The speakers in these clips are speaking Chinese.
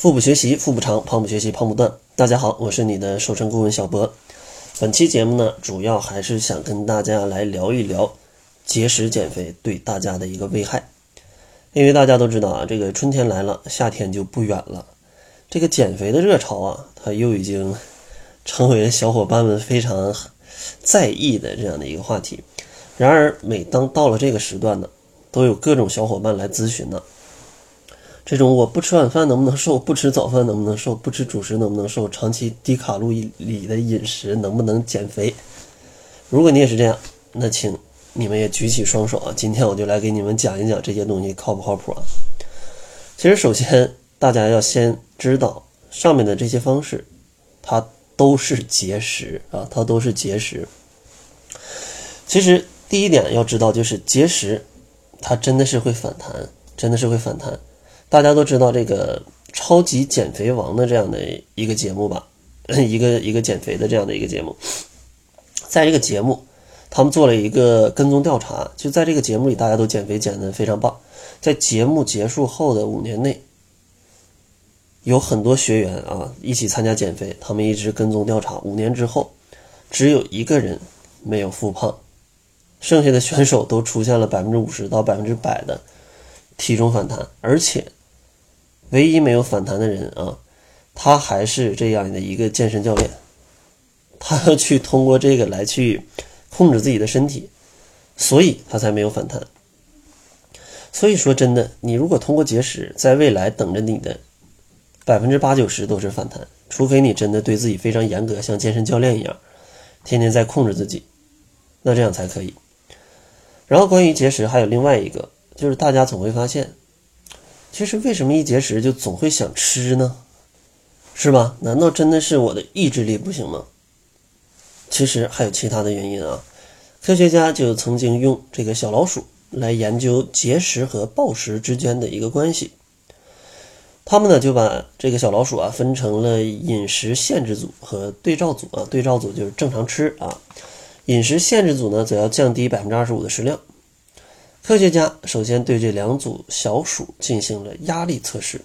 腹部学习，腹部长；胖不学习，胖不断。大家好，我是你的瘦身顾问小博。本期节目呢，主要还是想跟大家来聊一聊节食减肥对大家的一个危害。因为大家都知道啊，这个春天来了，夏天就不远了。这个减肥的热潮啊，它又已经成为小伙伴们非常在意的这样的一个话题。然而，每当到了这个时段呢，都有各种小伙伴来咨询呢。这种我不吃晚饭能不能瘦？不吃早饭能不能瘦？不吃主食能不能瘦？长期低卡路里的饮食能不能减肥？如果你也是这样，那请你们也举起双手啊！今天我就来给你们讲一讲这些东西靠不靠谱啊？其实，首先大家要先知道上面的这些方式，它都是节食啊，它都是节食。其实第一点要知道就是节食，它真的是会反弹，真的是会反弹。大家都知道这个超级减肥王的这样的一个节目吧，一个一个减肥的这样的一个节目，在这个节目，他们做了一个跟踪调查，就在这个节目里，大家都减肥减得非常棒。在节目结束后的五年内，有很多学员啊一起参加减肥，他们一直跟踪调查，五年之后，只有一个人没有复胖，剩下的选手都出现了百分之五十到百分之百的体重反弹，而且。唯一没有反弹的人啊，他还是这样的一个健身教练，他要去通过这个来去控制自己的身体，所以他才没有反弹。所以说真的，你如果通过节食，在未来等着你的百分之八九十都是反弹，除非你真的对自己非常严格，像健身教练一样，天天在控制自己，那这样才可以。然后关于节食，还有另外一个，就是大家总会发现。其实为什么一节食就总会想吃呢？是吧？难道真的是我的意志力不行吗？其实还有其他的原因啊。科学家就曾经用这个小老鼠来研究节食和暴食之间的一个关系。他们呢就把这个小老鼠啊分成了饮食限制组和对照组啊。对照组就是正常吃啊，饮食限制组呢则要降低百分之二十五的食量。科学家首先对这两组小鼠进行了压力测试，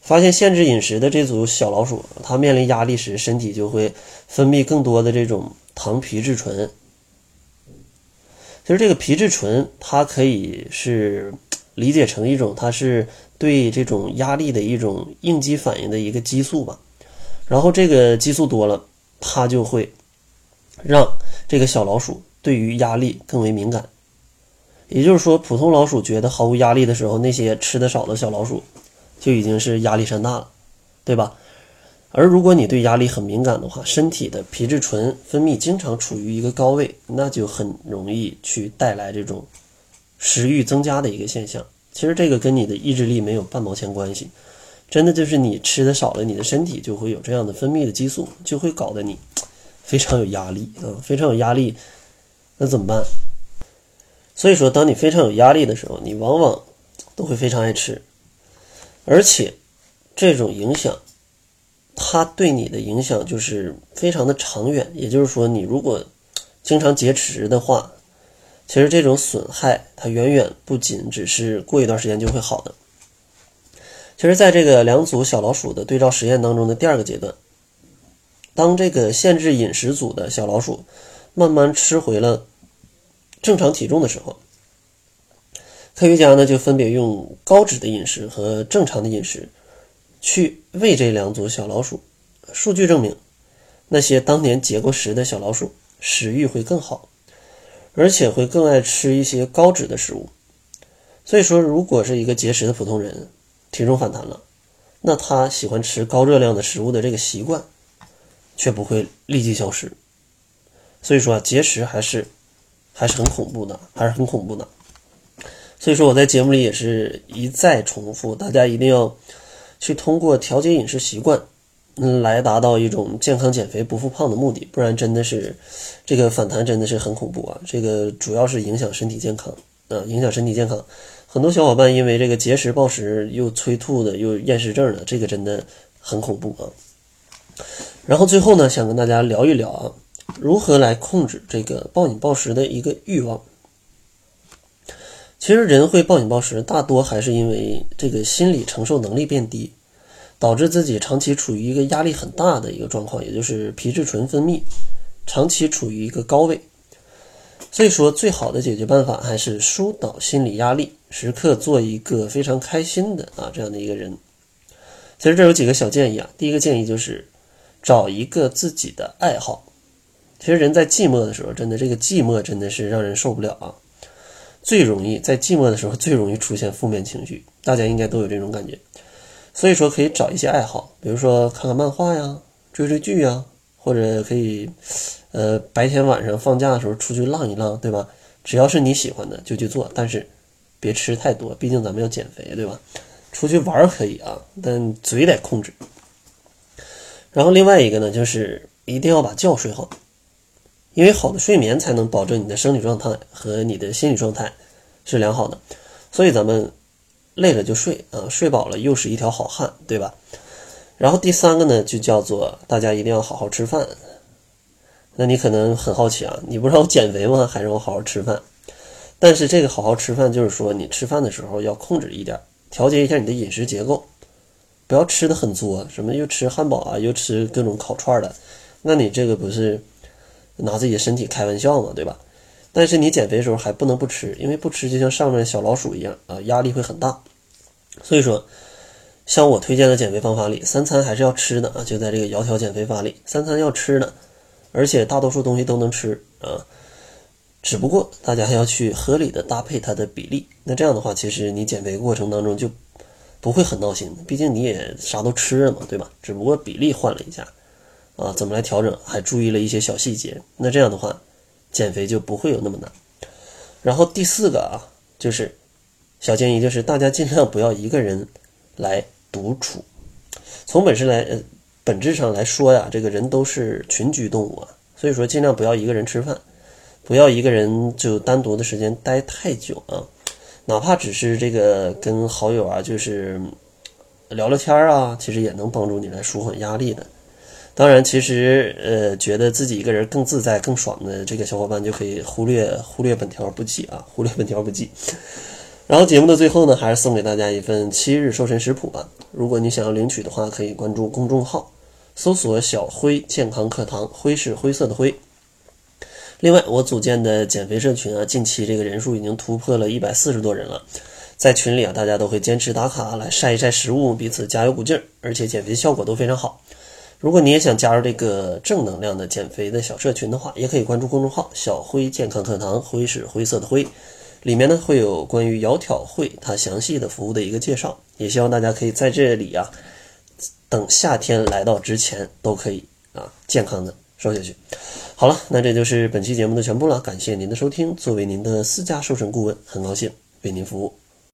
发现限制饮食的这组小老鼠，它面临压力时，身体就会分泌更多的这种糖皮质醇。其实这个皮质醇，它可以是理解成一种，它是对这种压力的一种应激反应的一个激素吧。然后这个激素多了，它就会让这个小老鼠对于压力更为敏感。也就是说，普通老鼠觉得毫无压力的时候，那些吃的少的小老鼠就已经是压力山大了，对吧？而如果你对压力很敏感的话，身体的皮质醇分泌经常处于一个高位，那就很容易去带来这种食欲增加的一个现象。其实这个跟你的意志力没有半毛钱关系，真的就是你吃的少了，你的身体就会有这样的分泌的激素，就会搞得你非常有压力啊，非常有压力，那怎么办？所以说，当你非常有压力的时候，你往往都会非常爱吃，而且这种影响，它对你的影响就是非常的长远。也就是说，你如果经常节食的话，其实这种损害它远远不仅只是过一段时间就会好的。其实，在这个两组小老鼠的对照实验当中的第二个阶段，当这个限制饮食组的小老鼠慢慢吃回了。正常体重的时候，科学家呢就分别用高脂的饮食和正常的饮食去喂这两组小老鼠。数据证明，那些当年节过食的小老鼠食欲会更好，而且会更爱吃一些高脂的食物。所以说，如果是一个节食的普通人，体重反弹了，那他喜欢吃高热量的食物的这个习惯却不会立即消失。所以说啊，节食还是。还是很恐怖的，还是很恐怖的。所以说我在节目里也是一再重复，大家一定要去通过调节饮食习惯，嗯，来达到一种健康减肥不复胖的目的。不然真的是这个反弹真的是很恐怖啊！这个主要是影响身体健康啊，影响身体健康。很多小伙伴因为这个节食暴食又催吐的，又厌食症的，这个真的很恐怖啊。然后最后呢，想跟大家聊一聊啊。如何来控制这个暴饮暴食的一个欲望？其实人会暴饮暴食，大多还是因为这个心理承受能力变低。导致自己长期处于一个压力很大的一个状况，也就是皮质醇分泌长期处于一个高位。所以说，最好的解决办法还是疏导心理压力，时刻做一个非常开心的啊这样的一个人。其实这有几个小建议啊。第一个建议就是找一个自己的爱好。其实人在寂寞的时候，真的这个寂寞真的是让人受不了啊。最容易在寂寞的时候最容易出现负面情绪，大家应该都有这种感觉。所以说可以找一些爱好，比如说看看漫画呀、追追剧呀，或者可以，呃，白天晚上放假的时候出去浪一浪，对吧？只要是你喜欢的就去做，但是别吃太多，毕竟咱们要减肥，对吧？出去玩可以啊，但嘴得控制。然后另外一个呢，就是一定要把觉睡好，因为好的睡眠才能保证你的生理状态和你的心理状态是良好的。所以咱们。累了就睡啊，睡饱了又是一条好汉，对吧？然后第三个呢，就叫做大家一定要好好吃饭。那你可能很好奇啊，你不是我减肥吗？还让我好好吃饭？但是这个好好吃饭，就是说你吃饭的时候要控制一点，调节一下你的饮食结构，不要吃的很作，什么又吃汉堡啊，又吃各种烤串的，那你这个不是拿自己的身体开玩笑嘛？对吧？但是你减肥的时候还不能不吃，因为不吃就像上面小老鼠一样啊，压力会很大。所以说，像我推荐的减肥方法里，三餐还是要吃的啊，就在这个窈窕减肥法里，三餐要吃的，而且大多数东西都能吃啊。只不过大家还要去合理的搭配它的比例。那这样的话，其实你减肥过程当中就不会很闹心，毕竟你也啥都吃了嘛，对吧？只不过比例换了一下啊，怎么来调整，还注意了一些小细节。那这样的话。减肥就不会有那么难。然后第四个啊，就是小建议，就是大家尽量不要一个人来独处。从本身来呃本质上来说呀，这个人都是群居动物啊，所以说尽量不要一个人吃饭，不要一个人就单独的时间待太久啊，哪怕只是这个跟好友啊，就是聊聊天啊，其实也能帮助你来舒缓压力的。当然，其实呃，觉得自己一个人更自在、更爽的这个小伙伴就可以忽略忽略本条不记啊，忽略本条不记。然后节目的最后呢，还是送给大家一份七日瘦身食谱吧。如果你想要领取的话，可以关注公众号，搜索“小辉健康课堂”，辉是灰色的灰。另外，我组建的减肥社群啊，近期这个人数已经突破了一百四十多人了。在群里啊，大家都会坚持打卡来晒一晒食物，彼此加油鼓劲儿，而且减肥效果都非常好。如果你也想加入这个正能量的减肥的小社群的话，也可以关注公众号“小辉健康课堂”，辉是灰色的灰，里面呢会有关于窈窕会它详细的服务的一个介绍。也希望大家可以在这里啊，等夏天来到之前都可以啊健康的瘦下去。好了，那这就是本期节目的全部了，感谢您的收听。作为您的私家瘦身顾问，很高兴为您服务。